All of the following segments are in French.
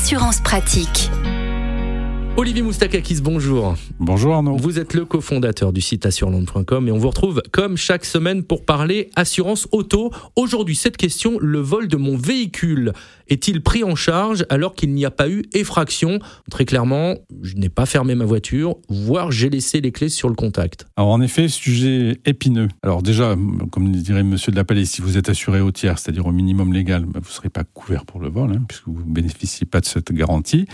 Assurance pratique. Olivier Moustakakis, bonjour. Bonjour Arnaud. Vous êtes le cofondateur du site assureland.com et on vous retrouve comme chaque semaine pour parler assurance auto. Aujourd'hui, cette question, le vol de mon véhicule est-il pris en charge alors qu'il n'y a pas eu effraction? Très clairement, je n'ai pas fermé ma voiture, voire j'ai laissé les clés sur le contact. Alors en effet, sujet épineux. Alors déjà, comme dirait monsieur de la Palais, si vous êtes assuré au tiers, c'est-à-dire au minimum légal, bah, vous ne serez pas couvert pour le vol, hein, puisque vous ne bénéficiez pas de cette garantie.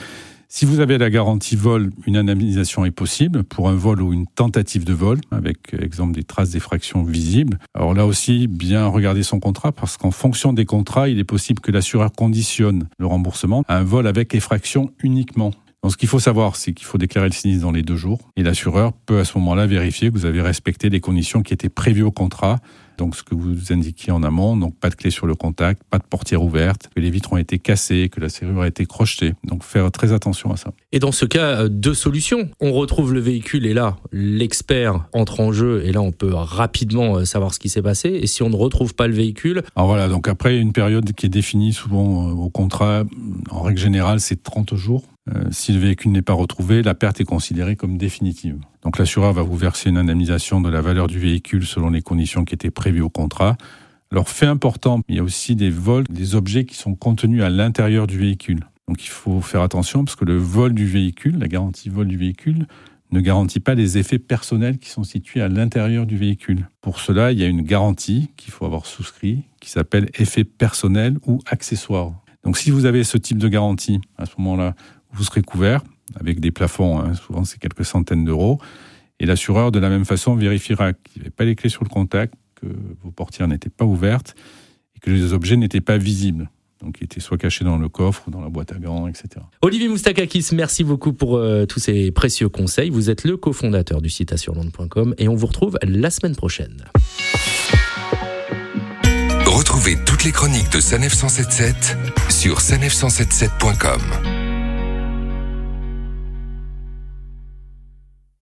Si vous avez la garantie vol, une indemnisation est possible pour un vol ou une tentative de vol, avec exemple des traces d'effraction visibles. Alors là aussi, bien regarder son contrat, parce qu'en fonction des contrats, il est possible que l'assureur conditionne le remboursement à un vol avec effraction uniquement. Donc, ce qu'il faut savoir, c'est qu'il faut déclarer le sinistre dans les deux jours. Et l'assureur peut à ce moment-là vérifier que vous avez respecté les conditions qui étaient prévues au contrat donc ce que vous indiquiez en amont, donc pas de clé sur le contact, pas de portière ouverte, que les vitres ont été cassées, que la serrure a été crochetée. Donc faire très attention à ça. Et dans ce cas, euh, deux solutions. On retrouve le véhicule et là, l'expert entre en jeu et là, on peut rapidement euh, savoir ce qui s'est passé. Et si on ne retrouve pas le véhicule? Alors voilà, donc après une période qui est définie souvent euh, au contrat, en règle générale, c'est 30 jours. Si le véhicule n'est pas retrouvé, la perte est considérée comme définitive. Donc l'assureur va vous verser une indemnisation de la valeur du véhicule selon les conditions qui étaient prévues au contrat. Alors fait important, il y a aussi des vols, des objets qui sont contenus à l'intérieur du véhicule. Donc il faut faire attention parce que le vol du véhicule, la garantie vol du véhicule, ne garantit pas les effets personnels qui sont situés à l'intérieur du véhicule. Pour cela, il y a une garantie qu'il faut avoir souscrit qui s'appelle effet personnel ou accessoire. Donc si vous avez ce type de garantie, à ce moment-là, vous serez couvert avec des plafonds, hein, souvent c'est quelques centaines d'euros. Et l'assureur, de la même façon, vérifiera qu'il n'y avait pas les clés sur le contact, que vos portières n'étaient pas ouvertes et que les objets n'étaient pas visibles. Donc, ils étaient soit cachés dans le coffre ou dans la boîte à gants, etc. Olivier Moustakakis, merci beaucoup pour euh, tous ces précieux conseils. Vous êtes le cofondateur du site assureland.com et on vous retrouve la semaine prochaine. Retrouvez toutes les chroniques de Sanef 177 sur sanef177.com.